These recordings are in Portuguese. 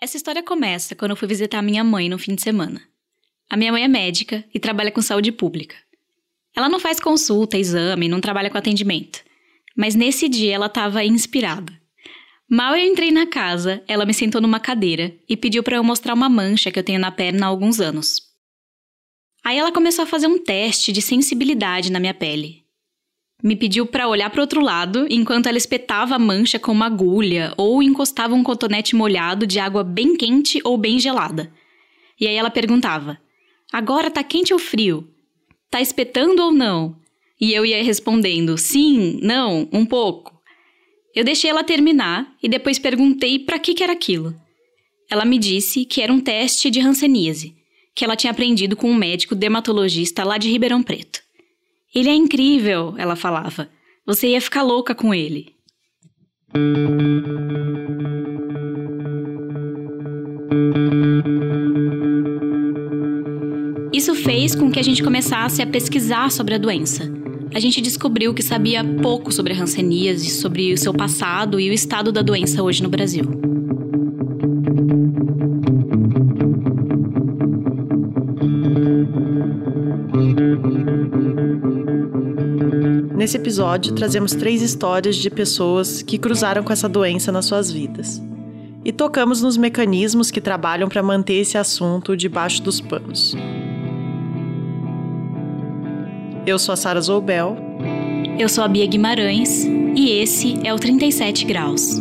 Essa história começa quando eu fui visitar minha mãe no fim de semana. A minha mãe é médica e trabalha com saúde pública. Ela não faz consulta, exame, não trabalha com atendimento. Mas nesse dia ela estava inspirada. Mal eu entrei na casa, ela me sentou numa cadeira e pediu para eu mostrar uma mancha que eu tenho na perna há alguns anos. Aí ela começou a fazer um teste de sensibilidade na minha pele. Me pediu para olhar para outro lado enquanto ela espetava a mancha com uma agulha ou encostava um cotonete molhado de água bem quente ou bem gelada. E aí ela perguntava: Agora tá quente ou frio? Tá espetando ou não? E eu ia respondendo: Sim, não, um pouco. Eu deixei ela terminar e depois perguntei para que, que era aquilo. Ela me disse que era um teste de hanseníase, que ela tinha aprendido com um médico dermatologista lá de Ribeirão Preto. Ele é incrível, ela falava. Você ia ficar louca com ele. Isso fez com que a gente começasse a pesquisar sobre a doença. A gente descobriu que sabia pouco sobre a hanseníase, sobre o seu passado e o estado da doença hoje no Brasil. Nesse episódio, trazemos três histórias de pessoas que cruzaram com essa doença nas suas vidas. E tocamos nos mecanismos que trabalham para manter esse assunto debaixo dos panos. Eu sou a Sara Zoubel. Eu sou a Bia Guimarães e esse é o 37 Graus.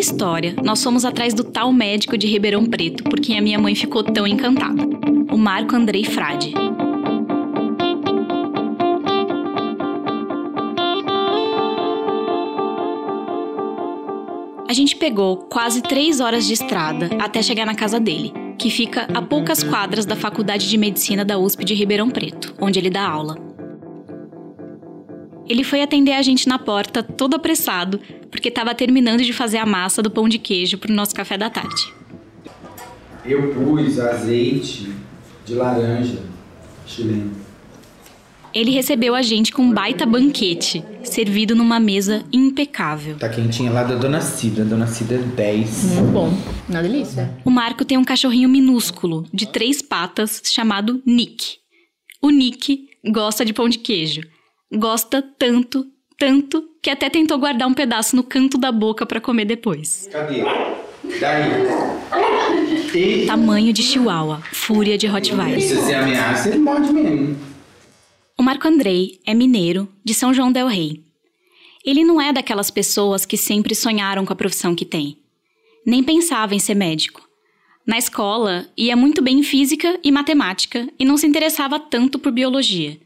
Primeira história, nós fomos atrás do tal médico de Ribeirão Preto por quem a minha mãe ficou tão encantada, o Marco Andrei Frade. A gente pegou quase três horas de estrada até chegar na casa dele, que fica a poucas quadras da Faculdade de Medicina da USP de Ribeirão Preto, onde ele dá aula. Ele foi atender a gente na porta, todo apressado, porque estava terminando de fazer a massa do pão de queijo para o nosso café da tarde. Eu pus azeite de laranja chileno. Ele recebeu a gente com um baita banquete, servido numa mesa impecável. Tá quentinha lá da Dona Cida. Dona Cida 10. Muito bom. Uma delícia. O Marco tem um cachorrinho minúsculo, de três patas, chamado Nick. O Nick gosta de pão de queijo. Gosta tanto, tanto, que até tentou guardar um pedaço no canto da boca para comer depois. Cadê? Daí. E Tamanho de chihuahua, fúria de Rottweiler. se você ameaça, ele morde mesmo. O Marco Andrei é mineiro, de São João del Rei. Ele não é daquelas pessoas que sempre sonharam com a profissão que tem. Nem pensava em ser médico. Na escola, ia muito bem em física e matemática e não se interessava tanto por biologia.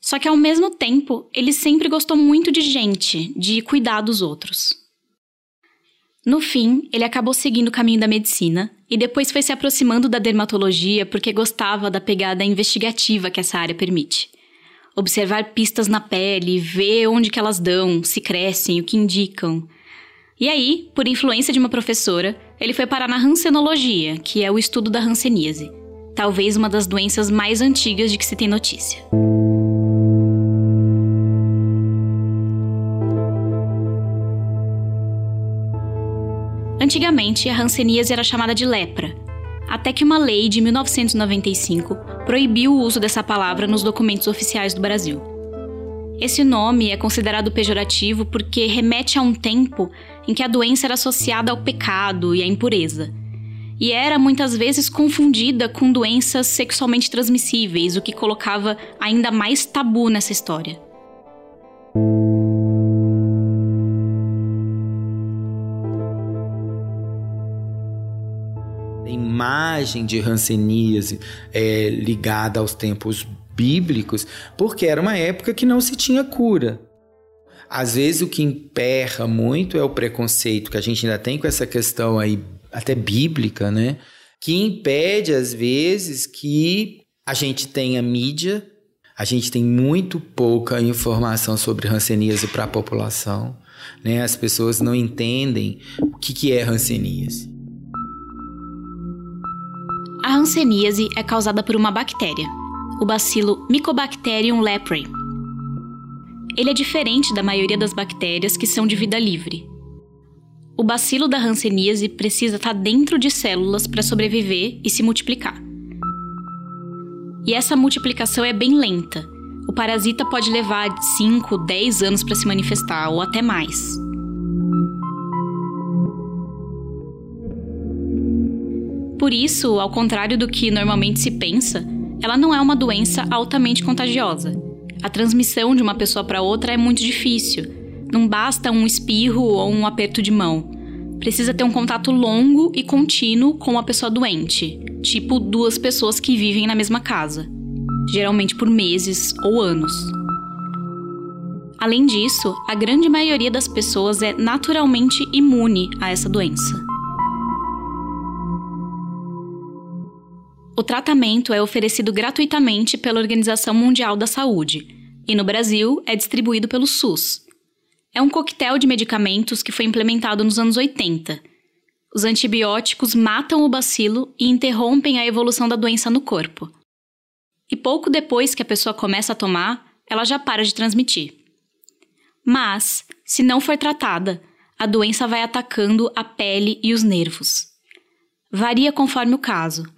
Só que ao mesmo tempo, ele sempre gostou muito de gente, de cuidar dos outros. No fim, ele acabou seguindo o caminho da medicina e depois foi se aproximando da dermatologia porque gostava da pegada investigativa que essa área permite. Observar pistas na pele, ver onde que elas dão, se crescem, o que indicam. E aí, por influência de uma professora, ele foi parar na rancenologia, que é o estudo da hanseníase, talvez uma das doenças mais antigas de que se tem notícia. Antigamente, a hanseníase era chamada de lepra, até que uma lei de 1995 proibiu o uso dessa palavra nos documentos oficiais do Brasil. Esse nome é considerado pejorativo porque remete a um tempo em que a doença era associada ao pecado e à impureza, e era muitas vezes confundida com doenças sexualmente transmissíveis, o que colocava ainda mais tabu nessa história. De hanseníase é ligada aos tempos bíblicos, porque era uma época que não se tinha cura. às vezes o que emperra muito é o preconceito que a gente ainda tem com essa questão aí até bíblica, né? Que impede às vezes que a gente tenha mídia, a gente tem muito pouca informação sobre hanseníase para a população, né? As pessoas não entendem o que, que é hanseníase. A hanseníase é causada por uma bactéria, o bacilo Mycobacterium leprae. Ele é diferente da maioria das bactérias que são de vida livre. O bacilo da hanseníase precisa estar dentro de células para sobreviver e se multiplicar. E essa multiplicação é bem lenta. O parasita pode levar 5, 10 anos para se manifestar ou até mais. Por isso, ao contrário do que normalmente se pensa, ela não é uma doença altamente contagiosa. A transmissão de uma pessoa para outra é muito difícil. Não basta um espirro ou um aperto de mão. Precisa ter um contato longo e contínuo com a pessoa doente, tipo duas pessoas que vivem na mesma casa, geralmente por meses ou anos. Além disso, a grande maioria das pessoas é naturalmente imune a essa doença. O tratamento é oferecido gratuitamente pela Organização Mundial da Saúde e no Brasil é distribuído pelo SUS. É um coquetel de medicamentos que foi implementado nos anos 80. Os antibióticos matam o bacilo e interrompem a evolução da doença no corpo. E pouco depois que a pessoa começa a tomar, ela já para de transmitir. Mas, se não for tratada, a doença vai atacando a pele e os nervos. Varia conforme o caso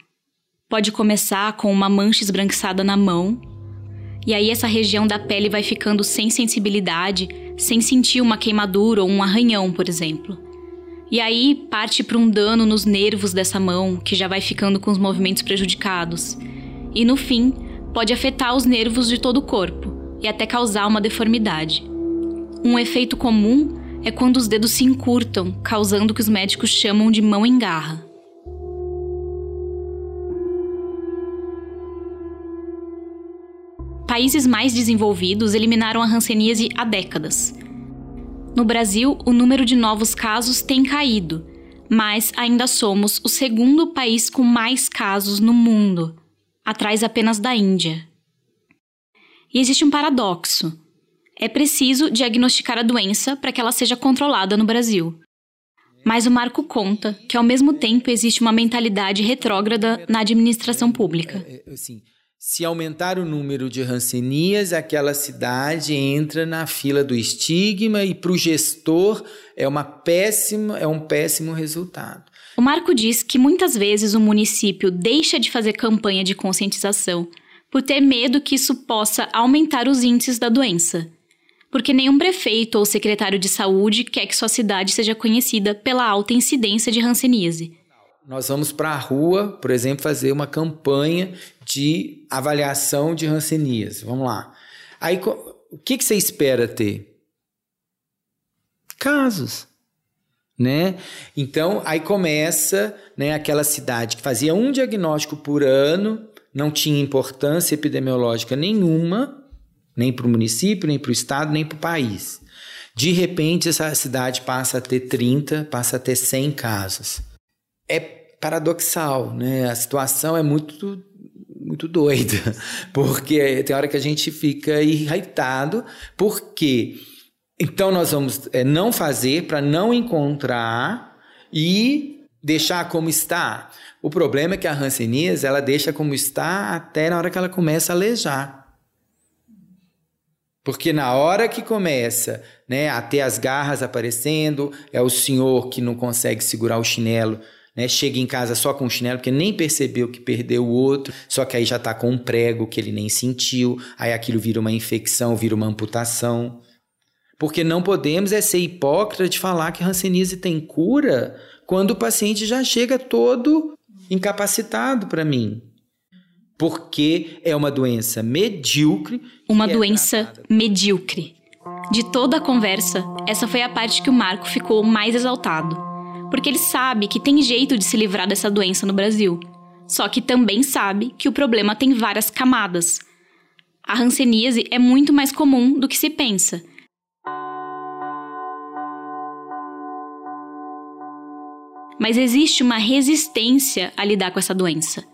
Pode começar com uma mancha esbranquiçada na mão, e aí essa região da pele vai ficando sem sensibilidade, sem sentir uma queimadura ou um arranhão, por exemplo. E aí parte para um dano nos nervos dessa mão, que já vai ficando com os movimentos prejudicados. E no fim, pode afetar os nervos de todo o corpo e até causar uma deformidade. Um efeito comum é quando os dedos se encurtam, causando o que os médicos chamam de mão em garra. Países mais desenvolvidos eliminaram a hanseníase há décadas. No Brasil, o número de novos casos tem caído, mas ainda somos o segundo país com mais casos no mundo, atrás apenas da Índia. E existe um paradoxo. É preciso diagnosticar a doença para que ela seja controlada no Brasil. Mas o Marco conta que, ao mesmo tempo, existe uma mentalidade retrógrada na administração pública. É, é, assim, se aumentar o número de rancenias, aquela cidade entra na fila do estigma e para o gestor é uma péssima, é um péssimo resultado. O Marco diz que muitas vezes o município deixa de fazer campanha de conscientização por ter medo que isso possa aumentar os índices da doença. Porque nenhum prefeito ou secretário de saúde quer que sua cidade seja conhecida pela alta incidência de ranceníase. Nós vamos para a rua, por exemplo, fazer uma campanha de avaliação de rancenias. Vamos lá. Aí, o que, que você espera ter? Casos. Né? Então, aí começa né, aquela cidade que fazia um diagnóstico por ano, não tinha importância epidemiológica nenhuma, nem para o município, nem para o estado, nem para o país. De repente, essa cidade passa a ter 30, passa a ter 100 casos. É paradoxal, né? A situação é muito muito doida, porque tem hora que a gente fica irritado, porque então nós vamos é, não fazer para não encontrar e deixar como está. O problema é que a hanseníase, ela deixa como está até na hora que ela começa a alejar. Porque na hora que começa né, a ter as garras aparecendo, é o senhor que não consegue segurar o chinelo né? Chega em casa só com o chinelo, porque nem percebeu que perdeu o outro, só que aí já está com um prego que ele nem sentiu, aí aquilo vira uma infecção, vira uma amputação. Porque não podemos é ser hipócrita de falar que Hanseníase tem cura quando o paciente já chega todo incapacitado para mim. Porque é uma doença medíocre. Uma é doença tratada. medíocre. De toda a conversa, essa foi a parte que o Marco ficou mais exaltado porque ele sabe que tem jeito de se livrar dessa doença no Brasil. Só que também sabe que o problema tem várias camadas. A hanseníase é muito mais comum do que se pensa. Mas existe uma resistência a lidar com essa doença.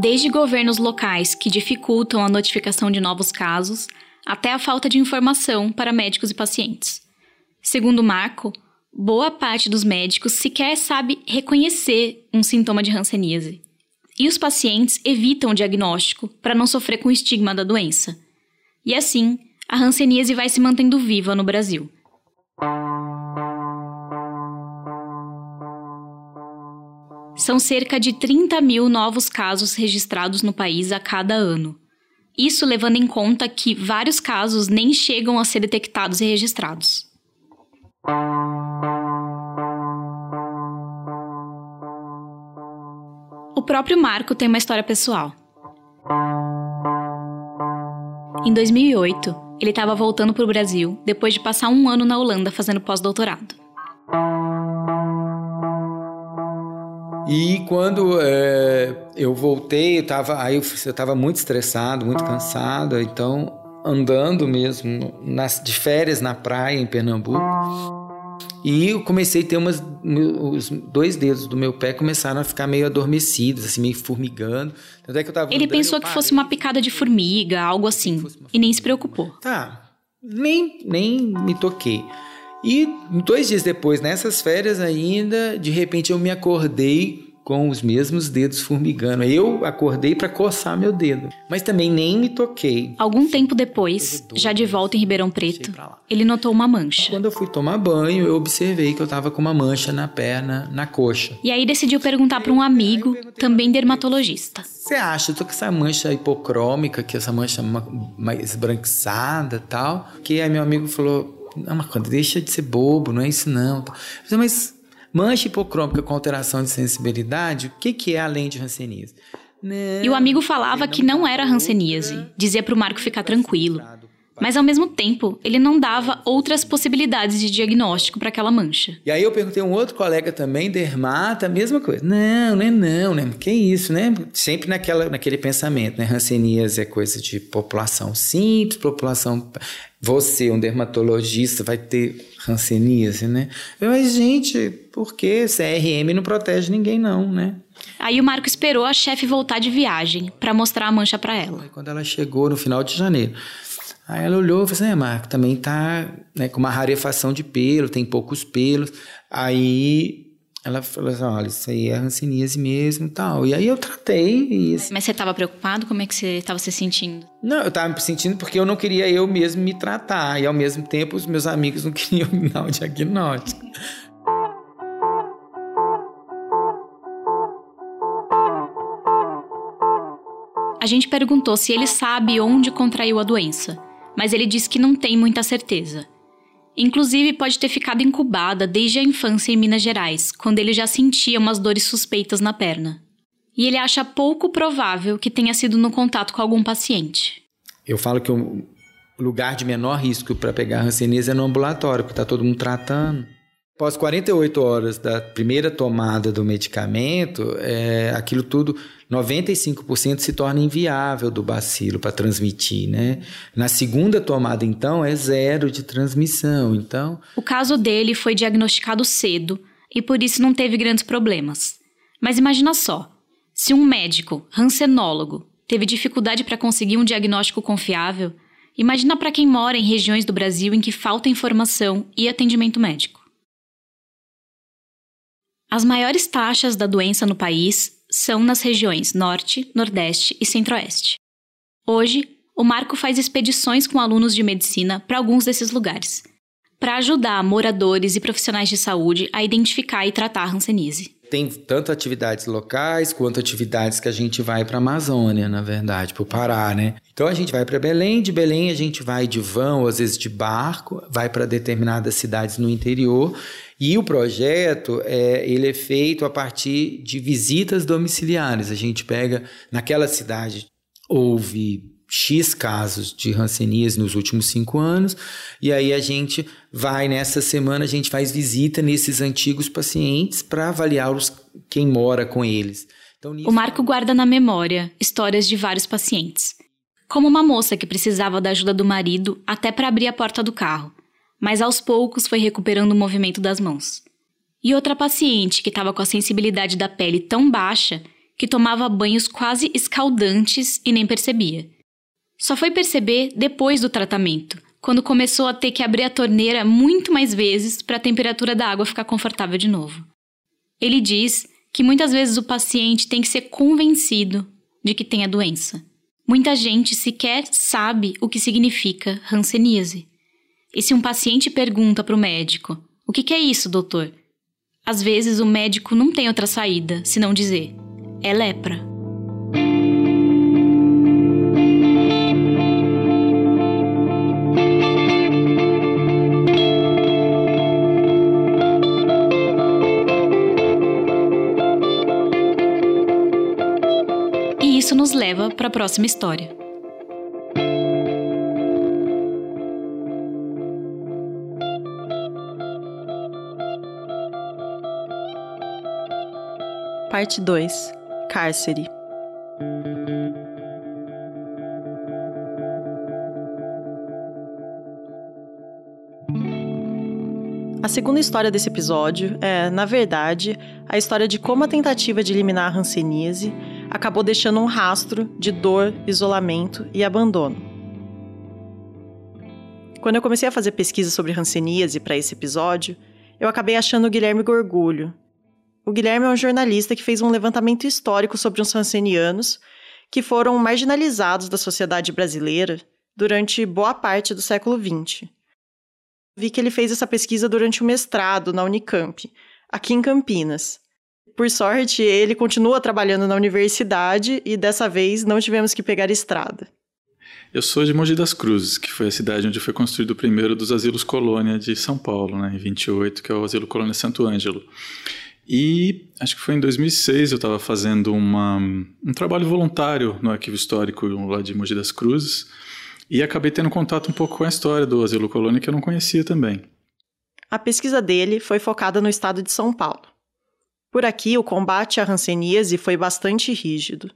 Desde governos locais que dificultam a notificação de novos casos, até a falta de informação para médicos e pacientes. Segundo Marco, boa parte dos médicos sequer sabe reconhecer um sintoma de hanseníase. E os pacientes evitam o diagnóstico para não sofrer com o estigma da doença. E assim, a hanseníase vai se mantendo viva no Brasil. São cerca de 30 mil novos casos registrados no país a cada ano. Isso levando em conta que vários casos nem chegam a ser detectados e registrados. O próprio Marco tem uma história pessoal. Em 2008, ele estava voltando para o Brasil depois de passar um ano na Holanda fazendo pós-doutorado. E quando é, eu voltei, eu tava, aí eu, muito estressado, muito cansado, então andando mesmo nas, de férias na praia em Pernambuco. E eu comecei a ter umas. Os dois dedos do meu pé começaram a ficar meio adormecidos, assim, meio formigando. Tanto é que eu tava Ele andando, pensou que fosse uma picada de formiga, algo assim. E nem se preocupou. Tá. Nem, nem me toquei. E dois dias depois, nessas férias ainda, de repente eu me acordei com os mesmos dedos formigando. Eu acordei para coçar meu dedo, mas também nem me toquei. Algum tempo depois, já de volta em Ribeirão Preto, ele notou uma mancha. Quando eu fui tomar banho, eu observei que eu tava com uma mancha na perna, na coxa. E aí decidiu perguntar para um amigo, também dermatologista. Você acha, eu tô com essa mancha hipocrômica, que essa mancha mais esbranquiçada, tal, que aí meu amigo falou: não, mas deixa de ser bobo, não é isso não. Eu mas mancha hipocrômica com alteração de sensibilidade, o que, que é além de hanseníase? Não, e o amigo falava que não era hanseníase, dizia para o Marco ficar tranquilo. Mas ao mesmo tempo, ele não dava outras possibilidades de diagnóstico para aquela mancha. E aí eu perguntei a um outro colega também, dermata, a mesma coisa. Não, não é não, né? Que isso, né? Sempre naquela, naquele pensamento, né? Hanseníase é coisa de população simples, população você, um dermatologista, vai ter hanseníase, né? Mas, gente, por que CRM não protege ninguém, não, né? Aí o Marco esperou a chefe voltar de viagem para mostrar a mancha para ela. Aí, quando ela chegou no final de janeiro, aí ela olhou e falou assim: é, Marco, também tá né, com uma rarefação de pelo, tem poucos pelos. Aí ela falou assim: olha, isso aí é hanseníase mesmo e tal. E aí eu tratei isso. Mas você estava preocupado? Como é que você estava se sentindo? Não, eu estava me sentindo porque eu não queria eu mesmo me tratar. E ao mesmo tempo os meus amigos não queriam me dar o diagnóstico. A gente perguntou se ele sabe onde contraiu a doença, mas ele disse que não tem muita certeza. Inclusive, pode ter ficado incubada desde a infância em Minas Gerais, quando ele já sentia umas dores suspeitas na perna. E ele acha pouco provável que tenha sido no contato com algum paciente. Eu falo que o lugar de menor risco para pegar hanseníase é no ambulatório, porque está todo mundo tratando. Após 48 horas da primeira tomada do medicamento, é, aquilo tudo, 95% se torna inviável do bacilo para transmitir, né? Na segunda tomada, então, é zero de transmissão. Então, o caso dele foi diagnosticado cedo e por isso não teve grandes problemas. Mas imagina só, se um médico, rancenólogo, teve dificuldade para conseguir um diagnóstico confiável, imagina para quem mora em regiões do Brasil em que falta informação e atendimento médico. As maiores taxas da doença no país são nas regiões Norte, Nordeste e Centro-Oeste. Hoje, o Marco faz expedições com alunos de medicina para alguns desses lugares, para ajudar moradores e profissionais de saúde a identificar e tratar a hanseníase. Tem tanto atividades locais quanto atividades que a gente vai para a Amazônia, na verdade, para o Pará, né? Então a gente vai para Belém, de Belém a gente vai de vão, às vezes de barco, vai para determinadas cidades no interior e o projeto, é, ele é feito a partir de visitas domiciliares. A gente pega, naquela cidade, houve X casos de hanseníase nos últimos cinco anos, e aí a gente vai, nessa semana, a gente faz visita nesses antigos pacientes para avaliar os, quem mora com eles. Então, nisso... O Marco guarda na memória histórias de vários pacientes. Como uma moça que precisava da ajuda do marido até para abrir a porta do carro mas aos poucos foi recuperando o movimento das mãos. E outra paciente que estava com a sensibilidade da pele tão baixa que tomava banhos quase escaldantes e nem percebia. Só foi perceber depois do tratamento, quando começou a ter que abrir a torneira muito mais vezes para a temperatura da água ficar confortável de novo. Ele diz que muitas vezes o paciente tem que ser convencido de que tem a doença. Muita gente sequer sabe o que significa hanseníase. E se um paciente pergunta para o médico: O que, que é isso, doutor? Às vezes o médico não tem outra saída senão dizer: É lepra. Para a próxima história. Parte 2 Cárcere A segunda história desse episódio é, na verdade, a história de como a tentativa de eliminar a hanseníase acabou deixando um rastro de dor, isolamento e abandono. Quando eu comecei a fazer pesquisa sobre hanseníase para esse episódio, eu acabei achando o Guilherme Gorgulho. O Guilherme é um jornalista que fez um levantamento histórico sobre os hansenianos que foram marginalizados da sociedade brasileira durante boa parte do século XX. Vi que ele fez essa pesquisa durante o mestrado na Unicamp, aqui em Campinas. Por sorte, ele continua trabalhando na universidade e dessa vez não tivemos que pegar estrada. Eu sou de Mogi das Cruzes, que foi a cidade onde foi construído o primeiro dos asilos colônia de São Paulo, né, em 28, que é o asilo colônia Santo Ângelo. E acho que foi em 2006 eu estava fazendo uma, um trabalho voluntário no arquivo histórico lá de Mogi das Cruzes e acabei tendo contato um pouco com a história do asilo colônia que eu não conhecia também. A pesquisa dele foi focada no estado de São Paulo. Por aqui, o combate à hanseníase foi bastante rígido.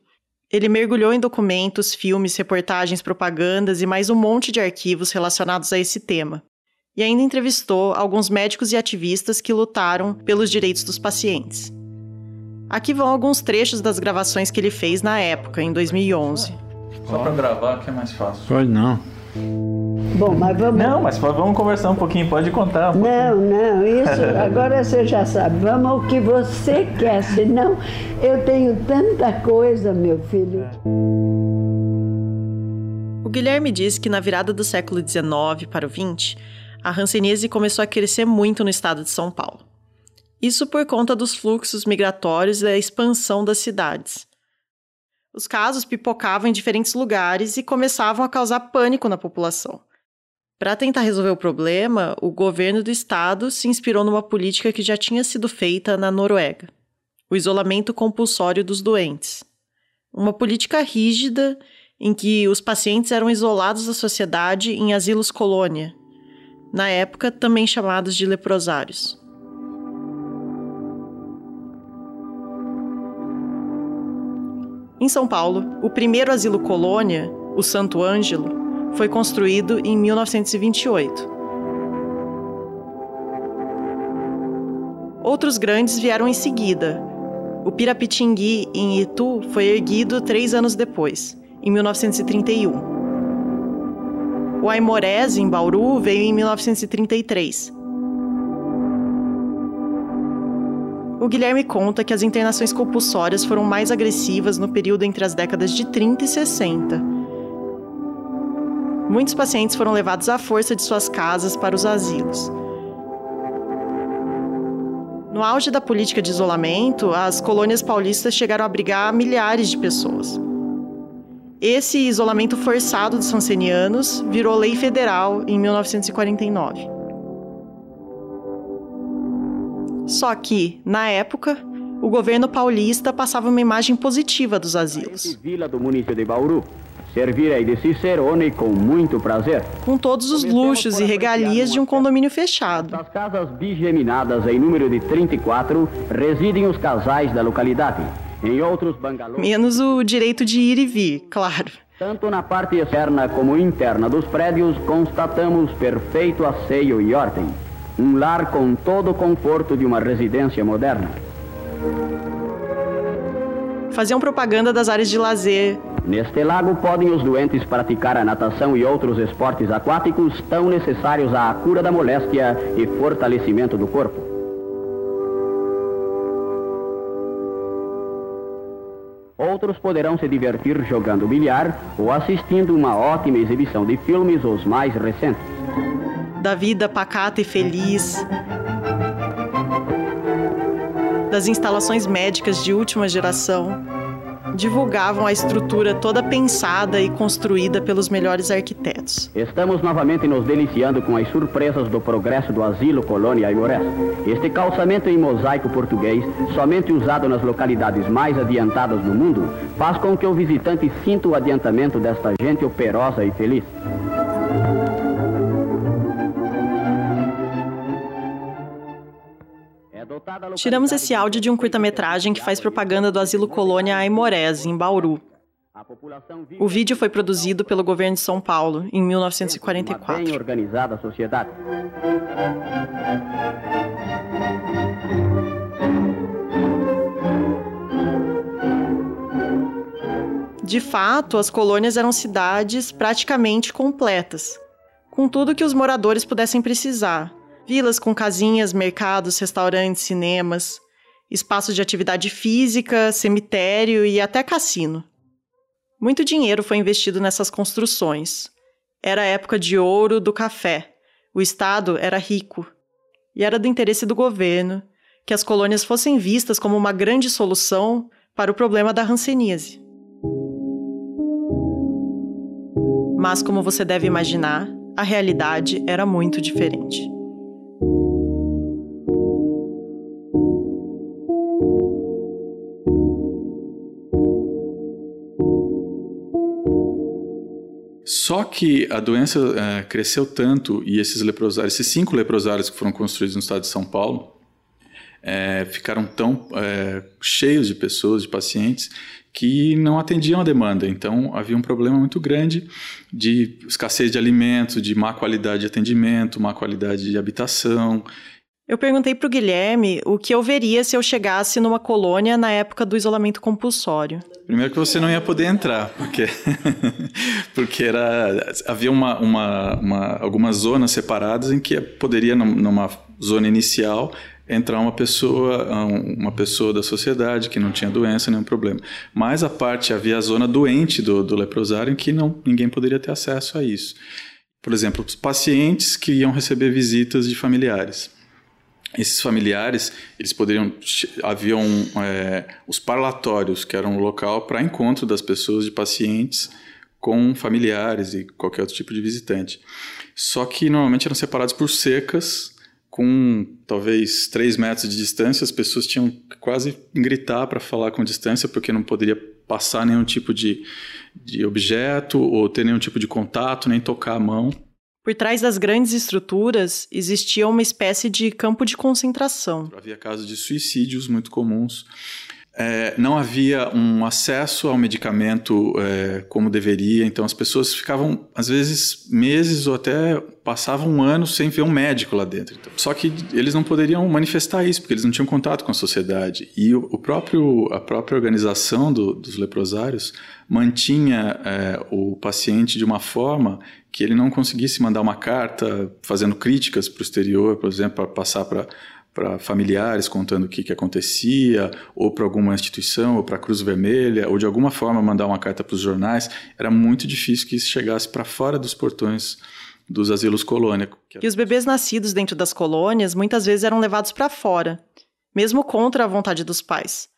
Ele mergulhou em documentos, filmes, reportagens, propagandas e mais um monte de arquivos relacionados a esse tema. E ainda entrevistou alguns médicos e ativistas que lutaram pelos direitos dos pacientes. Aqui vão alguns trechos das gravações que ele fez na época, em 2011. Só para gravar que é mais fácil. Pode não. Bom, mas vamos. Não, mas vamos conversar um pouquinho, pode contar. Um não, não, isso agora você já sabe. Vamos ao que você quer, senão eu tenho tanta coisa, meu filho. O Guilherme diz que na virada do século XIX para o XX, a hanseníase começou a crescer muito no estado de São Paulo. Isso por conta dos fluxos migratórios e da expansão das cidades. Os casos pipocavam em diferentes lugares e começavam a causar pânico na população. Para tentar resolver o problema, o governo do estado se inspirou numa política que já tinha sido feita na Noruega: o isolamento compulsório dos doentes. Uma política rígida em que os pacientes eram isolados da sociedade em asilos colônia, na época também chamados de leprosários. Em São Paulo, o primeiro asilo colônia, o Santo Ângelo, foi construído em 1928. Outros grandes vieram em seguida. O Pirapitingui, em Itu, foi erguido três anos depois, em 1931. O Aimorés, em Bauru, veio em 1933. O Guilherme conta que as internações compulsórias foram mais agressivas no período entre as décadas de 30 e 60 muitos pacientes foram levados à força de suas casas para os asilos. No auge da política de isolamento, as colônias paulistas chegaram a abrigar milhares de pessoas. Esse isolamento forçado dos sansenianos virou lei federal em 1949. Só que, na época, o governo paulista passava uma imagem positiva dos asilos. Vila do município de Bauru, Servirei de Cicerone com muito prazer. Com todos os luxos e regalias de um condomínio fechado. Nas casas bigeminadas em número de 34 residem os casais da localidade. Em outros bangalôs... Menos o direito de ir e vir, claro. Tanto na parte externa como interna dos prédios, constatamos perfeito asseio e ordem. Um lar com todo o conforto de uma residência moderna. Faziam propaganda das áreas de lazer. Neste lago podem os doentes praticar a natação e outros esportes aquáticos tão necessários à cura da moléstia e fortalecimento do corpo. Outros poderão se divertir jogando bilhar ou assistindo uma ótima exibição de filmes, os mais recentes. Da vida pacata e feliz. Das instalações médicas de última geração. Divulgavam a estrutura toda pensada e construída pelos melhores arquitetos. Estamos novamente nos deliciando com as surpresas do progresso do asilo Colônia Aimorés. Este calçamento em mosaico português, somente usado nas localidades mais adiantadas do mundo, faz com que o visitante sinta o adiantamento desta gente operosa e feliz. Tiramos esse áudio de um curta-metragem que faz propaganda do asilo colônia Aimorés, em Bauru. O vídeo foi produzido pelo governo de São Paulo em Uma 1944. bem organizada sociedade. De fato, as colônias eram cidades praticamente completas, com tudo que os moradores pudessem precisar: vilas com casinhas, mercados, restaurantes, cinemas, espaços de atividade física, cemitério e até cassino. Muito dinheiro foi investido nessas construções. Era a época de ouro do café. O Estado era rico. E era do interesse do governo que as colônias fossem vistas como uma grande solução para o problema da hanseníase. Mas, como você deve imaginar, a realidade era muito diferente. Só que a doença eh, cresceu tanto e esses leprosários, esses cinco leprosários que foram construídos no estado de São Paulo, eh, ficaram tão eh, cheios de pessoas, de pacientes, que não atendiam a demanda. Então havia um problema muito grande de escassez de alimentos, de má qualidade de atendimento, má qualidade de habitação. Eu perguntei para o Guilherme o que eu veria se eu chegasse numa colônia na época do isolamento compulsório. Primeiro que você não ia poder entrar, porque, porque era, havia uma, uma, uma, algumas zonas separadas em que poderia, num- numa zona inicial, entrar uma pessoa, um- uma pessoa da sociedade que não tinha doença, nenhum problema. Mas a parte, havia a zona doente do, do leprosário em que não, ninguém poderia ter acesso a isso. Por exemplo, os pacientes que iam receber visitas de familiares esses familiares eles poderiam haviam é, os parlatórios que eram um local para encontro das pessoas de pacientes com familiares e qualquer outro tipo de visitante. Só que normalmente eram separados por cercas com talvez três metros de distância. As pessoas tinham que quase gritar para falar com distância porque não poderia passar nenhum tipo de, de objeto ou ter nenhum tipo de contato nem tocar a mão Por trás das grandes estruturas existia uma espécie de campo de concentração. Havia casos de suicídios muito comuns. É, não havia um acesso ao medicamento é, como deveria, então as pessoas ficavam, às vezes, meses ou até passavam um ano sem ver um médico lá dentro. Então, só que eles não poderiam manifestar isso, porque eles não tinham contato com a sociedade. E o, o próprio, a própria organização do, dos leprosários mantinha é, o paciente de uma forma que ele não conseguisse mandar uma carta fazendo críticas para o exterior, por exemplo, para passar para para familiares contando o que, que acontecia, ou para alguma instituição, ou para a Cruz Vermelha, ou de alguma forma mandar uma carta para os jornais, era muito difícil que isso chegasse para fora dos portões dos asilos colônia. E os bebês nascidos dentro das colônias muitas vezes eram levados para fora, mesmo contra a vontade dos pais.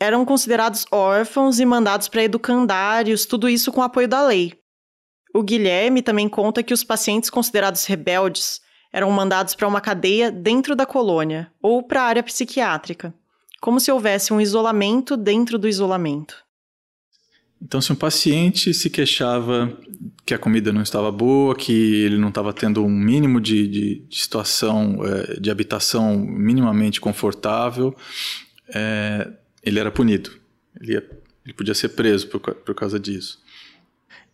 Eram considerados órfãos e mandados para educandários, tudo isso com apoio da lei. O Guilherme também conta que os pacientes considerados rebeldes eram mandados para uma cadeia dentro da colônia ou para a área psiquiátrica, como se houvesse um isolamento dentro do isolamento. Então, se um paciente se queixava que a comida não estava boa, que ele não estava tendo um mínimo de, de, de situação é, de habitação minimamente confortável, é, ele era punido. Ele, ia, ele podia ser preso por, por causa disso.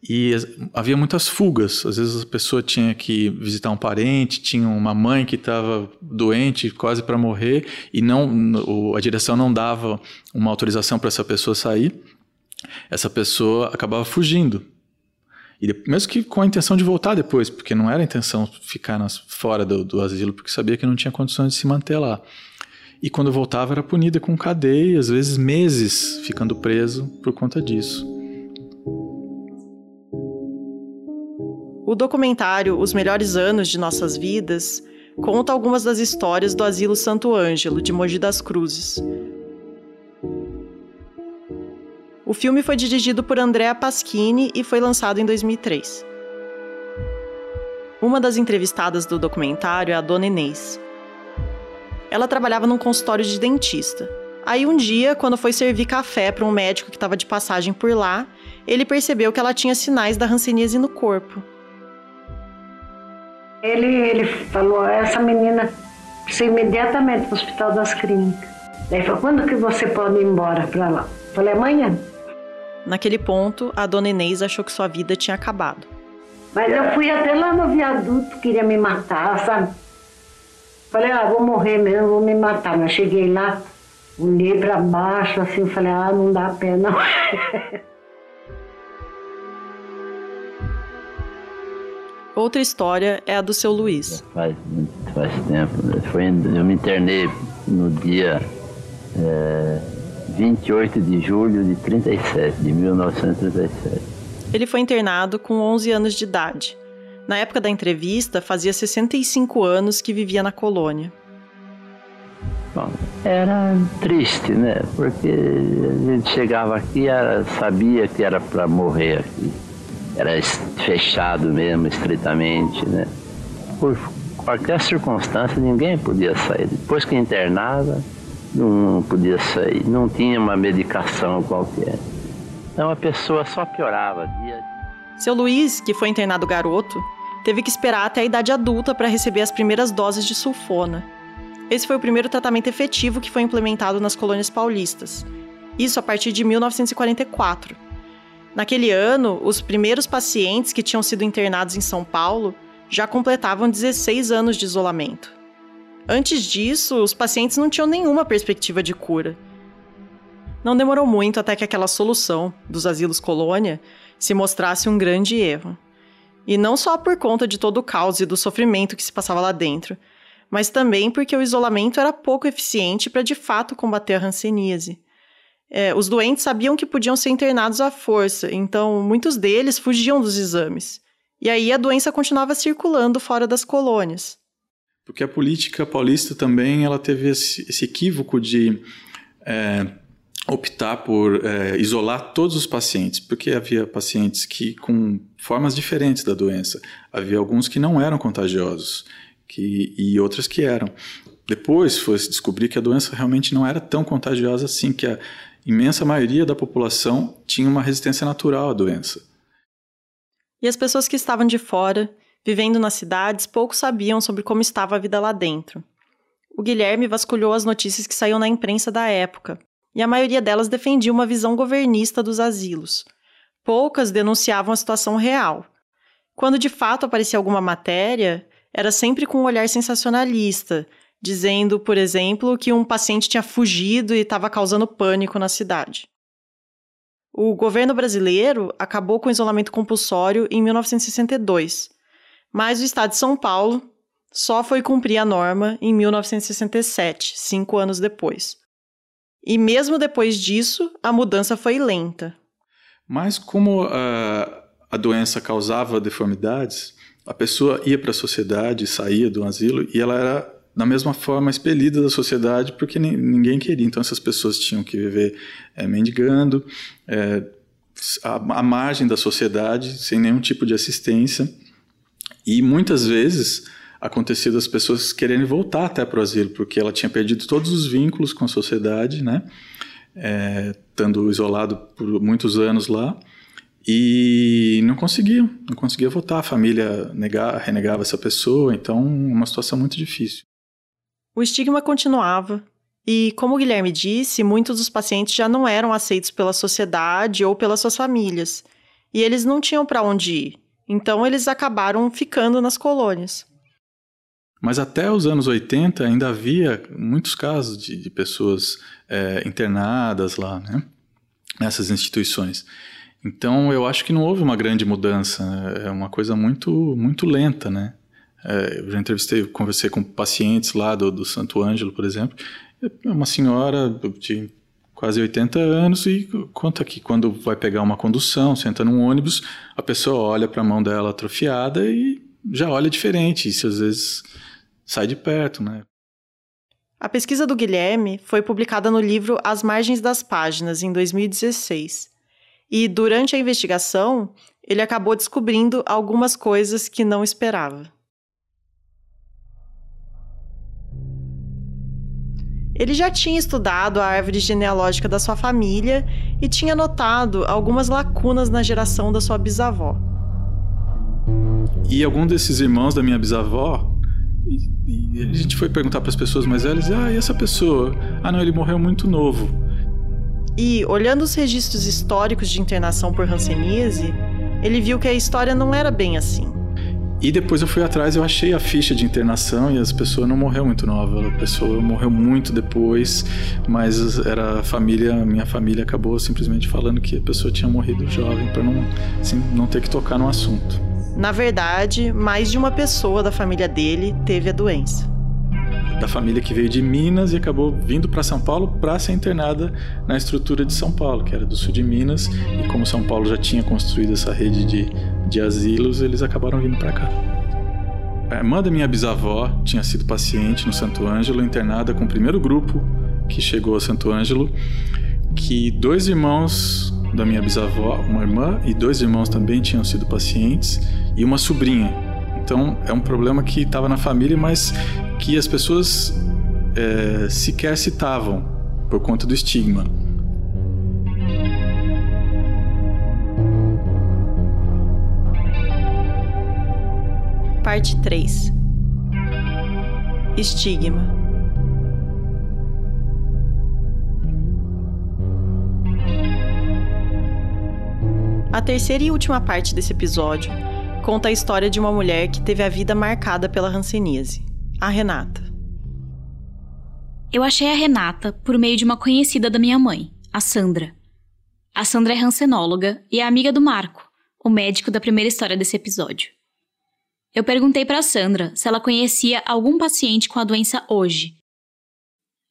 E havia muitas fugas. Às vezes a pessoa tinha que visitar um parente, tinha uma mãe que estava doente, quase para morrer, e não a direção não dava uma autorização para essa pessoa sair. Essa pessoa acabava fugindo. E mesmo que com a intenção de voltar depois, porque não era a intenção ficar nas, fora do, do asilo, porque sabia que não tinha condições de se manter lá. E quando voltava era punida com cadeia, às vezes meses ficando preso por conta disso. O documentário Os Melhores Anos de Nossas Vidas conta algumas das histórias do Asilo Santo Ângelo, de Mogi das Cruzes. O filme foi dirigido por Andrea Pasquini e foi lançado em 2003. Uma das entrevistadas do documentário é a Dona Inês. Ela trabalhava num consultório de dentista. Aí um dia, quando foi servir café para um médico que estava de passagem por lá, ele percebeu que ela tinha sinais da hanseníase no corpo. Ele, ele falou, essa menina precisa imediatamente para o Hospital das Clínicas. Daí falou, quando que você pode ir embora para lá? Falei, amanhã. Naquele ponto, a dona Inês achou que sua vida tinha acabado. Mas eu fui até lá no viaduto, queria me matar, sabe? Falei, ah, vou morrer mesmo, vou me matar. Mas cheguei lá, olhei para baixo, assim, falei, ah, não dá pé Outra história é a do seu Luiz. Faz, faz tempo. Né? Foi, eu me internei no dia é, 28 de julho de 37, de 1937. Ele foi internado com 11 anos de idade. Na época da entrevista, fazia 65 anos que vivia na colônia. Bom, era triste, né? Porque a gente chegava aqui, era, sabia que era para morrer aqui era fechado mesmo, estritamente, né? Por qualquer circunstância, ninguém podia sair. Depois que internava, não podia sair, não tinha uma medicação qualquer. Então a pessoa só piorava. Seu Luiz, que foi internado garoto, teve que esperar até a idade adulta para receber as primeiras doses de sulfona. Esse foi o primeiro tratamento efetivo que foi implementado nas colônias paulistas. Isso a partir de 1944 Naquele ano, os primeiros pacientes que tinham sido internados em São Paulo já completavam 16 anos de isolamento. Antes disso, os pacientes não tinham nenhuma perspectiva de cura. Não demorou muito até que aquela solução dos asilos colônia se mostrasse um grande erro. E não só por conta de todo o caos e do sofrimento que se passava lá dentro, mas também porque o isolamento era pouco eficiente para de fato combater a hanseníase. É, os doentes sabiam que podiam ser internados à força, então muitos deles fugiam dos exames. E aí a doença continuava circulando fora das colônias. Porque a política paulista também ela teve esse, equívoco de é, optar por é, isolar todos os pacientes, porque havia pacientes que com formas diferentes da doença, havia alguns que não eram contagiosos que, e outros que eram. Depois foi se descobrir que a doença realmente não era tão contagiosa assim, que a, imensa maioria da população tinha uma resistência natural à doença. E as pessoas que estavam de fora, vivendo nas cidades, pouco sabiam sobre como estava a vida lá dentro. O Guilherme vasculhou as notícias que saíam na imprensa da época, e a maioria delas defendia uma visão governista dos asilos. Poucas denunciavam a situação real. Quando de fato aparecia alguma matéria, era sempre com um olhar sensacionalista, dizendo, por exemplo, que um paciente tinha fugido e estava causando pânico na cidade. O governo brasileiro acabou com o isolamento compulsório em 1962, mas o estado de São Paulo só foi cumprir a norma em 1967, cinco anos depois. E mesmo depois disso, a mudança foi lenta. Mas como a, a doença causava deformidades, a pessoa ia para a sociedade, saía do asilo e ela era da mesma forma expelida da sociedade porque ninguém queria. Então essas pessoas tinham que viver é, mendigando, é, à, à margem da sociedade, sem nenhum tipo de assistência. E muitas vezes acontecia das pessoas quererem voltar até para o asilo, porque ela tinha perdido todos os vínculos com a sociedade, né? É, estando isolado por muitos anos lá e não conseguiam, não conseguia votar. A família negava, renegava essa pessoa, então uma situação muito difícil. O estigma continuava, e, como o Guilherme disse, muitos dos pacientes já não eram aceitos pela sociedade ou pelas suas famílias. e eles não tinham para onde ir. Então eles acabaram ficando nas colônias. Mas até os anos 80 ainda havia muitos casos de, de pessoas é, internadas lá, né? nessas instituições. Então eu acho que não houve uma grande mudança, né? é uma coisa muito muito lenta, né? É, eu já entrevistei, conversei com pacientes lá do, do Santo Ângelo, por exemplo, é uma senhora de quase 80 anos e conta que quando vai pegar uma condução, senta num ônibus, a pessoa olha para a mão dela atrofiada e já olha diferente, isso às vezes sai de perto, né? A pesquisa do Guilherme foi publicada no livro As Margens das Páginas, em 2016. E, durante a investigação, ele acabou descobrindo algumas coisas que não esperava. Ele já tinha estudado a árvore genealógica da sua família e tinha notado algumas lacunas na geração da sua bisavó. E algum desses irmãos da minha bisavó e, a gente foi perguntar para as pessoas mais velhas: ah, e essa pessoa? Ah, não, ele morreu muito novo. E, olhando os registros históricos de internação por Hanseníase, ele viu que a história não era bem assim. E depois eu fui atrás, eu achei a ficha de internação e as pessoas não morreu muito nova, a pessoa morreu muito depois, mas era a família, minha família acabou simplesmente falando que a pessoa tinha morrido jovem para não, assim, não ter que tocar no assunto. Na verdade, mais de uma pessoa da família dele teve a doença. Da família que veio de Minas e acabou vindo para São Paulo para ser internada na estrutura de São Paulo, que era do sul de Minas, e como São Paulo já tinha construído essa rede de, de asilos, eles acabaram vindo para cá. A irmã da minha bisavó tinha sido paciente no Santo Ângelo, internada com o primeiro grupo que chegou a Santo Ângelo, que dois irmãos da minha bisavó, uma irmã e dois irmãos também tinham sido pacientes e uma sobrinha. Então é um problema que estava na família, mas que as pessoas é, sequer citavam por conta do estigma. Parte 3 Estigma A terceira e última parte desse episódio conta a história de uma mulher que teve a vida marcada pela hanseníase, a Renata. Eu achei a Renata por meio de uma conhecida da minha mãe, a Sandra. A Sandra é hansenóloga e é amiga do Marco, o médico da primeira história desse episódio. Eu perguntei para Sandra se ela conhecia algum paciente com a doença hoje.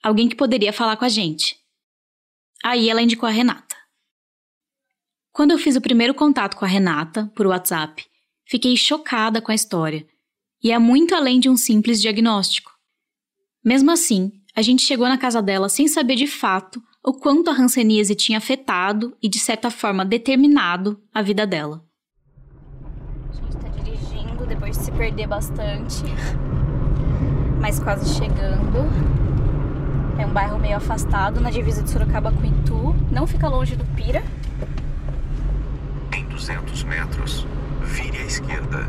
Alguém que poderia falar com a gente. Aí ela indicou a Renata. Quando eu fiz o primeiro contato com a Renata, por WhatsApp, fiquei chocada com a história. E é muito além de um simples diagnóstico. Mesmo assim, a gente chegou na casa dela sem saber de fato o quanto a hanseníase tinha afetado e, de certa forma, determinado a vida dela. Depois de se perder bastante, mas quase chegando. É um bairro meio afastado, na divisa de Sorocaba com Itu. Não fica longe do Pira. 200 metros, vire à esquerda.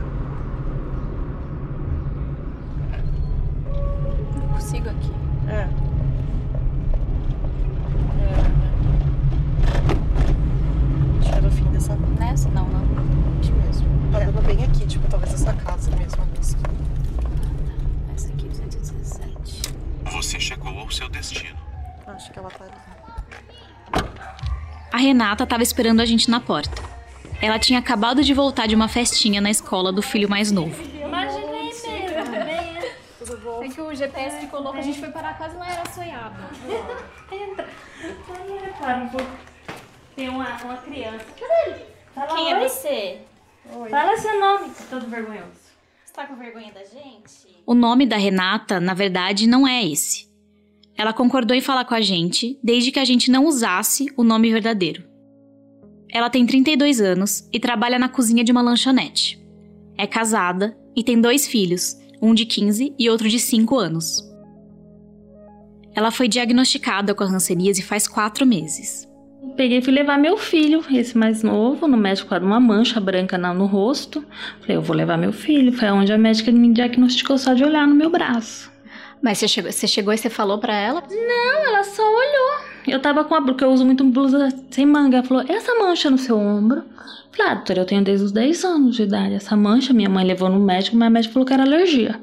Não consigo aqui. É. Acho que era o fim dessa. Nessa? Não, não. Aqui mesmo. Dando bem aqui, tipo, talvez essa casa mesmo. Essa. Essa aqui, 217. Você chegou ao seu destino. Acho que ela tá ali. A Renata estava esperando a gente na porta. Ela tinha acabado de voltar de uma festinha na escola do filho mais novo. Imaginei mesmo. Tudo bom? É que o GPS ficou louco, a gente foi parar quase na era sonhada. Entra. Aí repara um pouco. Tem uma, uma criança. Cadê ele? Fala Quem é você? Oi. Fala seu nome. Todo vergonhoso. Você tá com vergonha da gente? O nome da Renata, na verdade, não é esse. Ela concordou em falar com a gente desde que a gente não usasse o nome verdadeiro. Ela tem 32 anos e trabalha na cozinha de uma lanchonete. É casada e tem dois filhos, um de 15 e outro de 5 anos. Ela foi diagnosticada com a hanseníase faz quatro meses. Peguei e fui levar meu filho, esse mais novo, no médico era uma mancha branca na- no rosto. Falei, eu vou levar meu filho. Foi onde a médica me diagnosticou só de olhar no meu braço. Mas você chegou, você chegou e você falou pra ela? Não, ela só olhou. eu tava com a blusa, porque eu uso muito blusa sem manga. Ela falou, essa mancha no seu ombro? Falei, ah, doutora, eu tenho desde os 10 anos de idade. Essa mancha, minha mãe levou no médico, mas o médico falou que era alergia.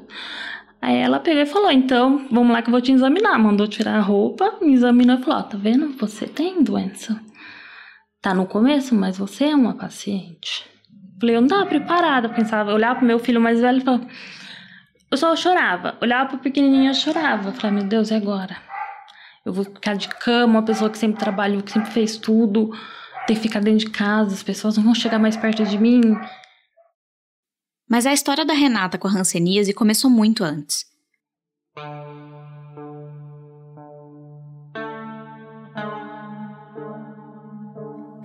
Aí ela pegou e falou, então, vamos lá que eu vou te examinar. Mandou tirar a roupa, me examinou e falou, ó, tá vendo? Você tem doença. Tá no começo, mas você é uma paciente. Falei, eu não tava preparada, pensava, eu olhava pro meu filho mais velho e falava, eu só chorava. Olhava pro pequenininho e chorava. Falei, meu Deus, e agora? Eu vou ficar de cama, uma pessoa que sempre trabalhou, que sempre fez tudo, ter que ficar dentro de casa, as pessoas não vão chegar mais perto de mim. Mas a história da Renata com a hanseníase começou muito antes.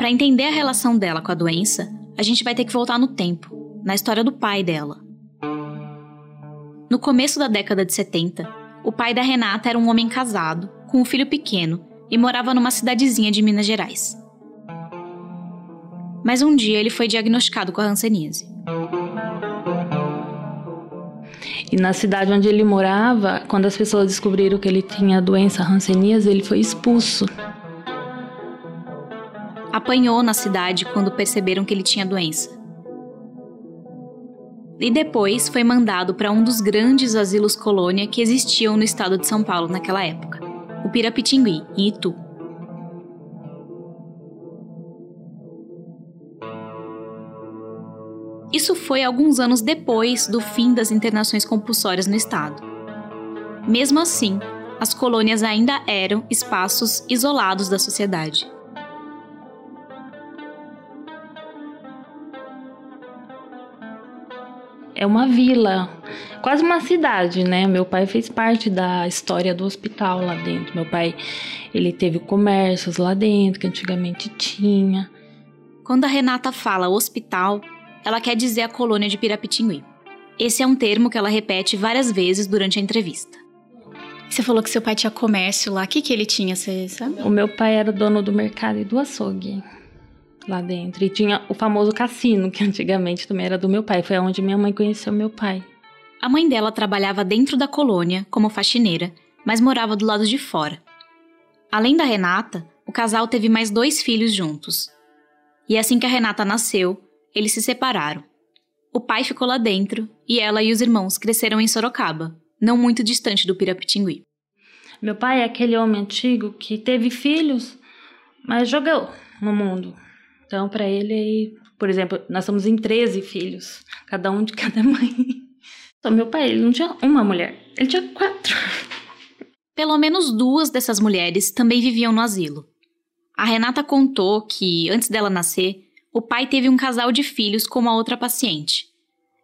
Para entender a relação dela com a doença, a gente vai ter que voltar no tempo, na história do pai dela. No começo da década de 70, o pai da Renata era um homem casado, com um filho pequeno e morava numa cidadezinha de Minas Gerais. Mas um dia ele foi diagnosticado com a hanseníase. E na cidade onde ele morava, quando as pessoas descobriram que ele tinha a doença hanseníase, ele foi expulso. Apanhou na cidade quando perceberam que ele tinha doença. E depois foi mandado para um dos grandes asilos colônia que existiam no estado de São Paulo naquela época o Pirapitingui, em Itu. Isso foi alguns anos depois do fim das internações compulsórias no estado. Mesmo assim, as colônias ainda eram espaços isolados da sociedade. É uma vila, quase uma cidade, né? Meu pai fez parte da história do hospital lá dentro. Meu pai, ele teve comércios lá dentro que antigamente tinha. Quando a Renata fala hospital, ela quer dizer a colônia de Pirapitingui. Esse é um termo que ela repete várias vezes durante a entrevista. Você falou que seu pai tinha comércio lá. O que, que ele tinha, você sabe? O meu pai era dono do mercado e do açougue lá dentro. E tinha o famoso cassino, que antigamente também era do meu pai. Foi onde minha mãe conheceu meu pai. A mãe dela trabalhava dentro da colônia como faxineira, mas morava do lado de fora. Além da Renata, o casal teve mais dois filhos juntos. E assim que a Renata nasceu, eles se separaram. O pai ficou lá dentro e ela e os irmãos cresceram em Sorocaba, não muito distante do Pirapitingui. Meu pai é aquele homem antigo que teve filhos, mas jogou no mundo. Então, para ele, por exemplo, nós somos em 13 filhos, cada um de cada mãe. Então, meu pai, ele não tinha uma mulher, ele tinha quatro. Pelo menos duas dessas mulheres também viviam no asilo. A Renata contou que, antes dela nascer, o pai teve um casal de filhos com uma outra paciente.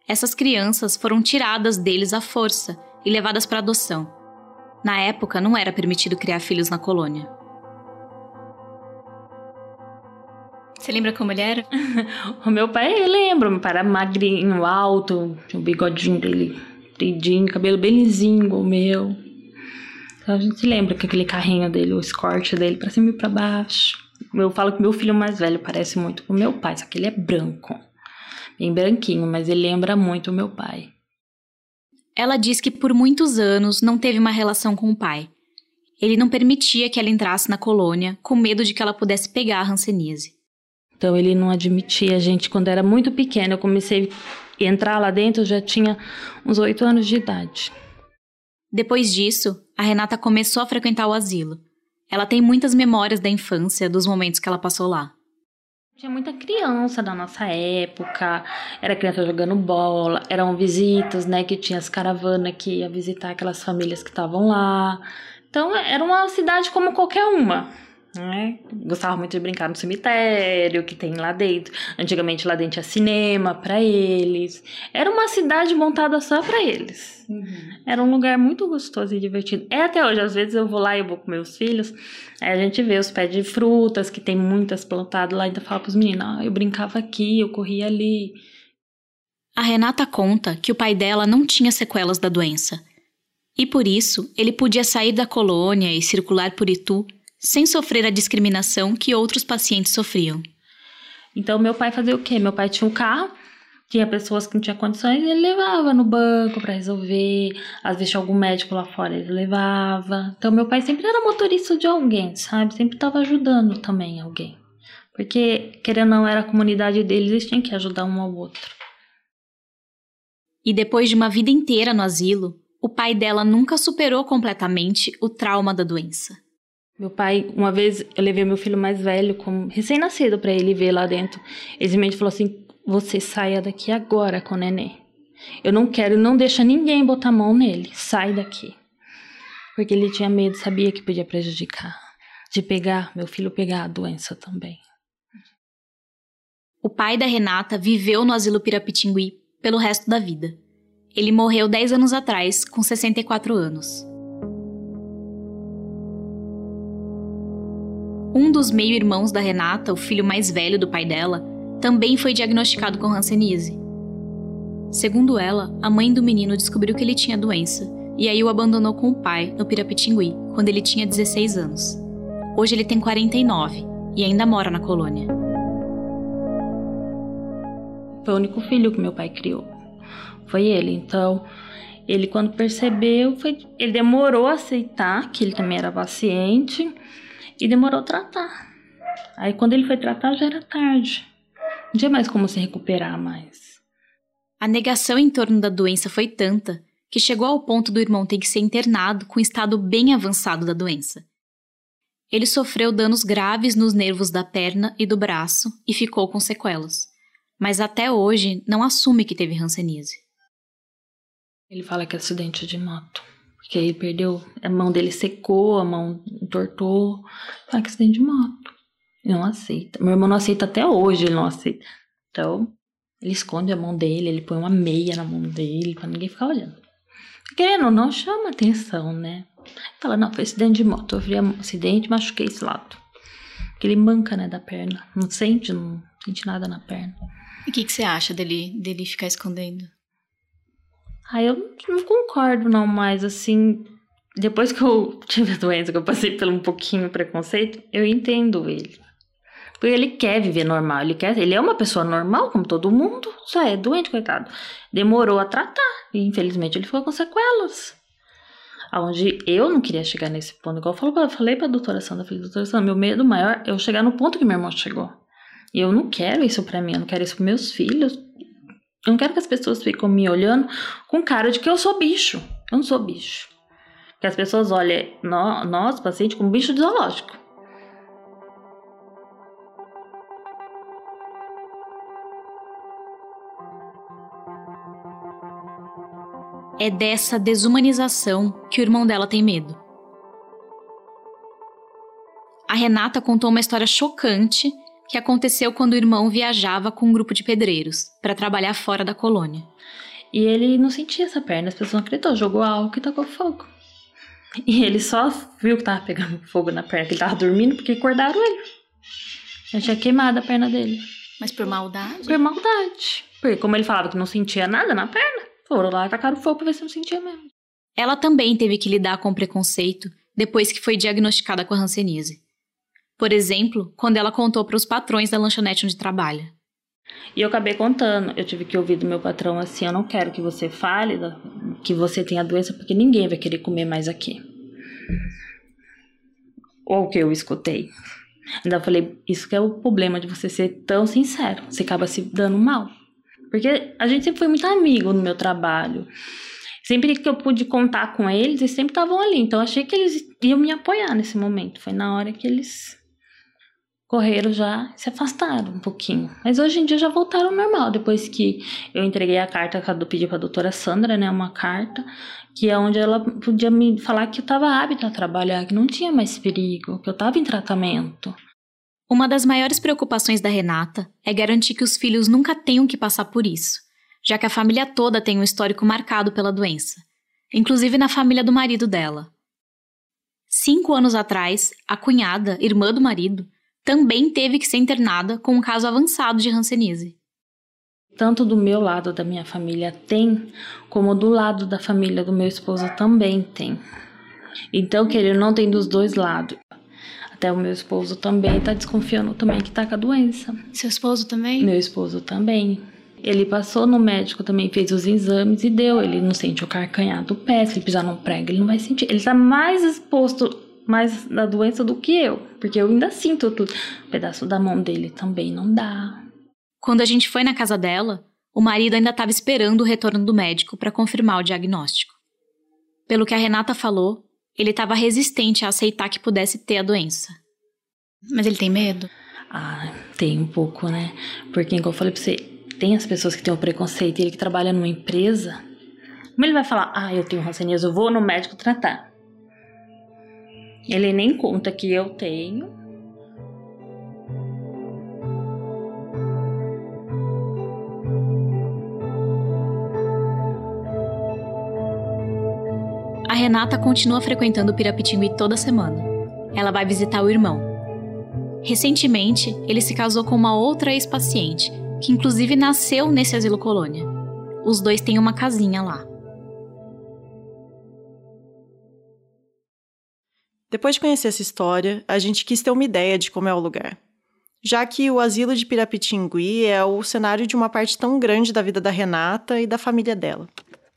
Essas crianças foram tiradas deles à força e levadas para adoção. Na época, não era permitido criar filhos na colônia. Você lembra como ele era? o meu pai, eu lembro. Meu pai era magrinho, alto, tinha o bigodinho dele, tridinho, cabelo bem lisinho, igual o meu. Então a gente se lembra que aquele carrinho dele, o escorte dele pra cima e pra baixo. Eu falo que meu filho mais velho parece muito com meu pai, só que ele é branco. Bem branquinho, mas ele lembra muito o meu pai. Ela diz que por muitos anos não teve uma relação com o pai. Ele não permitia que ela entrasse na colônia, com medo de que ela pudesse pegar a hanseníase. Então ele não admitia a gente quando era muito pequena. Eu comecei a entrar lá dentro, eu já tinha uns oito anos de idade. Depois disso, a Renata começou a frequentar o asilo. Ela tem muitas memórias da infância, dos momentos que ela passou lá. Tinha muita criança da nossa época, era criança jogando bola, eram visitas, né, que tinha as caravanas que ia visitar aquelas famílias que estavam lá. Então era uma cidade como qualquer uma né? Gostava muito de brincar no cemitério que tem lá dentro. Antigamente lá dentro tinha cinema para eles. Era uma cidade montada só para eles. Uhum. Era um lugar muito gostoso e divertido. É até hoje, às vezes eu vou lá e eu vou com meus filhos, aí a gente vê os pés de frutas que tem muitas plantadas lá e ainda fala pros meninos: ah, eu brincava aqui, eu corria ali. A Renata conta que o pai dela não tinha sequelas da doença. E por isso, ele podia sair da colônia e circular por Itu sem sofrer a discriminação que outros pacientes sofriam. Então, meu pai fazia o quê? Meu pai tinha um carro, Tinha pessoas que não tinham condições, ele levava no banco para resolver. Às vezes tinha algum médico lá fora, ele levava. Então meu pai sempre era motorista de alguém, sabe? Sempre estava ajudando também alguém. Porque, querendo ou não, era a comunidade deles, eles tinham que ajudar um ao outro. E depois de uma vida inteira no asilo, o pai dela nunca superou completamente o trauma da doença. Meu pai, uma vez eu levei meu filho mais velho, como recém-nascido, para ele ver lá dentro. Ele simplesmente falou assim: Você saia daqui agora com o neném. Eu não quero, não deixa ninguém botar a mão nele. Sai daqui. Porque ele tinha medo, sabia que podia prejudicar. De pegar, meu filho pegar a doença também. O pai da Renata viveu no asilo Pirapitingui pelo resto da vida. Ele morreu 10 anos atrás, com 64 anos. Um dos meio-irmãos da Renata, o filho mais velho do pai dela, também foi diagnosticado com Hanseníase. Segundo ela, a mãe do menino descobriu que ele tinha doença e aí o abandonou com o pai no Pirapitingui, quando ele tinha 16 anos. Hoje ele tem 49 e ainda mora na colônia. Foi o único filho que meu pai criou. Foi ele. Então, ele quando percebeu, foi, ele demorou a aceitar que ele também era paciente e demorou a tratar. Aí quando ele foi tratar já era tarde. Não tinha mais como se recuperar mais. A negação em torno da doença foi tanta que chegou ao ponto do irmão ter que ser internado com estado bem avançado da doença. Ele sofreu danos graves nos nervos da perna e do braço e ficou com sequelas. Mas até hoje não assume que teve Hanseníase. Ele fala que é acidente de moto. Porque ele perdeu, a mão dele secou, a mão entortou. Que é acidente de moto. Não aceita. Meu irmão não aceita até hoje, ele não aceita. Então, ele esconde a mão dele, ele põe uma meia na mão dele pra ninguém ficar olhando. Querendo ou não, chama atenção, né? Fala, não, foi acidente de moto. Sofri um acidente, machuquei esse lado. Porque ele manca, né, da perna. Não sente, não sente nada na perna. E o que, que você acha dele, dele ficar escondendo? Ah, eu não concordo, não, mas assim, depois que eu tive a doença, que eu passei por um pouquinho preconceito, eu entendo ele. Porque ele quer viver normal, ele quer, ele é uma pessoa normal, como todo mundo, só é doente, coitado. Demorou a tratar, e infelizmente ele ficou com sequelas. Onde eu não queria chegar nesse ponto, igual eu falei, eu falei pra doutora Sandra, falei, doutora Sandra, meu medo maior é eu chegar no ponto que meu irmão chegou. E eu não quero isso pra mim, eu não quero isso pros meus filhos. Eu não quero que as pessoas fiquem me olhando com cara de que eu sou bicho. Eu não sou bicho. Que as pessoas olhem nós, pacientes, como bicho de zoológico. É dessa desumanização que o irmão dela tem medo. A Renata contou uma história chocante que aconteceu quando o irmão viajava com um grupo de pedreiros para trabalhar fora da colônia. E ele não sentia essa perna, as pessoas não acreditou, jogou álcool e tacou fogo. E ele só viu que tava pegando fogo na perna, que ele tava dormindo, porque acordaram ele. Já tinha queimado a perna dele. Mas por maldade? Por maldade. Porque como ele falava que não sentia nada na perna, foram lá e tacaram fogo pra ver se não sentia mesmo. Ela também teve que lidar com preconceito depois que foi diagnosticada com a hanseníase. Por exemplo, quando ela contou para os patrões da lanchonete onde trabalha. E eu acabei contando. Eu tive que ouvir do meu patrão assim: eu não quero que você fale que você tem a doença, porque ninguém vai querer comer mais aqui. Ou o que eu escutei. Ainda falei: isso que é o problema de você ser tão sincero. Você acaba se dando mal. Porque a gente sempre foi muito amigo no meu trabalho. Sempre que eu pude contar com eles, eles sempre estavam ali. Então, achei que eles iam me apoiar nesse momento. Foi na hora que eles correram já se afastaram um pouquinho. Mas hoje em dia já voltaram ao normal, depois que eu entreguei a carta que eu pedi para a doutora Sandra, né, uma carta, que é onde ela podia me falar que eu estava apta a trabalhar, que não tinha mais perigo, que eu estava em tratamento. Uma das maiores preocupações da Renata é garantir que os filhos nunca tenham que passar por isso, já que a família toda tem um histórico marcado pela doença, inclusive na família do marido dela. Cinco anos atrás, a cunhada, irmã do marido, também teve que ser internada com um caso avançado de Hanseníase. Tanto do meu lado da minha família tem, como do lado da família do meu esposo também tem. Então, que ele não tem dos dois lados. Até o meu esposo também tá desconfiando também que tá com a doença. Seu esposo também? Meu esposo também. Ele passou no médico também, fez os exames e deu. Ele não sente o carcanhar do pé, se pisar num prego, ele não vai sentir. Ele tá mais exposto mais da doença do que eu, porque eu ainda sinto tudo. Um pedaço da mão dele também não dá. Quando a gente foi na casa dela, o marido ainda estava esperando o retorno do médico para confirmar o diagnóstico. Pelo que a Renata falou, ele estava resistente a aceitar que pudesse ter a doença. Mas ele tem medo? Ah, tem um pouco, né? Porque, como eu falei pra você, tem as pessoas que têm o preconceito e ele que trabalha numa empresa. Como ele vai falar, ah, eu tenho ranceníase, eu vou no médico tratar? Ele nem conta que eu tenho. A Renata continua frequentando o Pirapitingui toda semana. Ela vai visitar o irmão. Recentemente, ele se casou com uma outra ex-paciente, que inclusive nasceu nesse asilo colônia. Os dois têm uma casinha lá. Depois de conhecer essa história, a gente quis ter uma ideia de como é o lugar. Já que o asilo de Pirapitingui é o cenário de uma parte tão grande da vida da Renata e da família dela.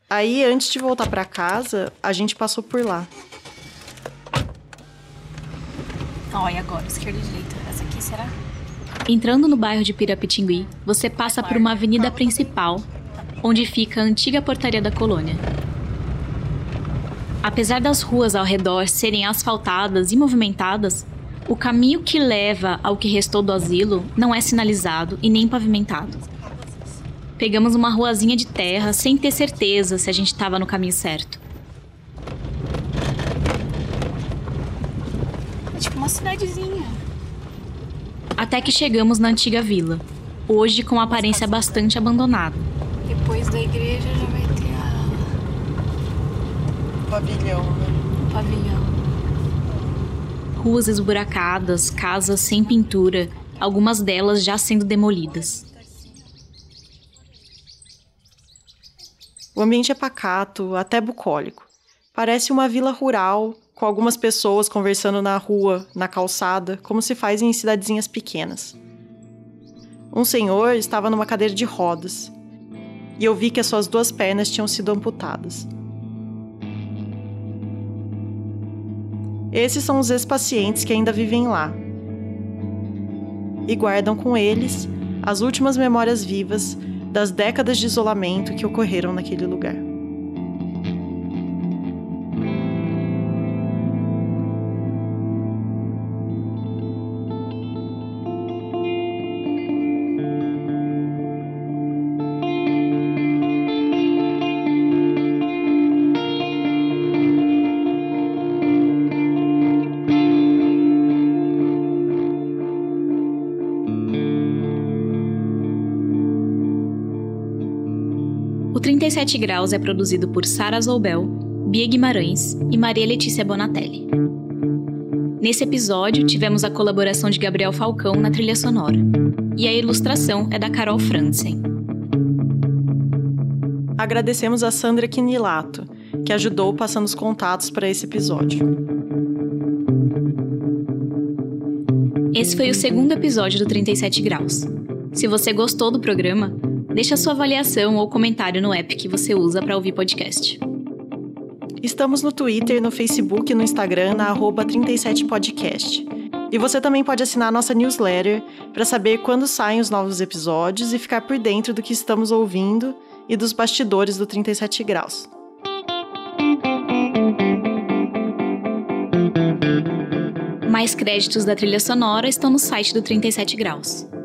Aí, antes de voltar para casa, a gente passou por lá. Olha agora, esquerda e direita. Essa aqui será? Entrando no bairro de Pirapitingui, você passa por uma avenida principal, onde fica a antiga portaria da colônia. Apesar das ruas ao redor serem asfaltadas e movimentadas, o caminho que leva ao que restou do asilo não é sinalizado e nem pavimentado. Pegamos uma ruazinha de terra sem ter certeza se a gente estava no caminho certo. É tipo uma cidadezinha. Até que chegamos na antiga vila, hoje com aparência bastante abandonada. Depois da igreja já pavilhão, né? o pavilhão. Ruas esburacadas, casas sem pintura, algumas delas já sendo demolidas. O ambiente é pacato, até bucólico. Parece uma vila rural, com algumas pessoas conversando na rua, na calçada, como se faz em cidadezinhas pequenas. Um senhor estava numa cadeira de rodas, e eu vi que as suas duas pernas tinham sido amputadas. Esses são os ex-pacientes que ainda vivem lá. E guardam com eles as últimas memórias vivas das décadas de isolamento que ocorreram naquele lugar. O 37 Graus é produzido por Sara Zoubel, Bia Guimarães e Maria Letícia Bonatelli. Nesse episódio, tivemos a colaboração de Gabriel Falcão na trilha sonora. E a ilustração é da Carol Franzen. Agradecemos a Sandra Quinilato, que ajudou passando os contatos para esse episódio. Esse foi o segundo episódio do 37 Graus. Se você gostou do programa, deixe a sua avaliação ou comentário no app que você usa para ouvir podcast. Estamos no Twitter, no Facebook e no Instagram na 37podcast. E você também pode assinar nossa newsletter para saber quando saem os novos episódios e ficar por dentro do que estamos ouvindo e dos bastidores do 37 Graus. Mais créditos da trilha sonora estão no site do 37 Graus.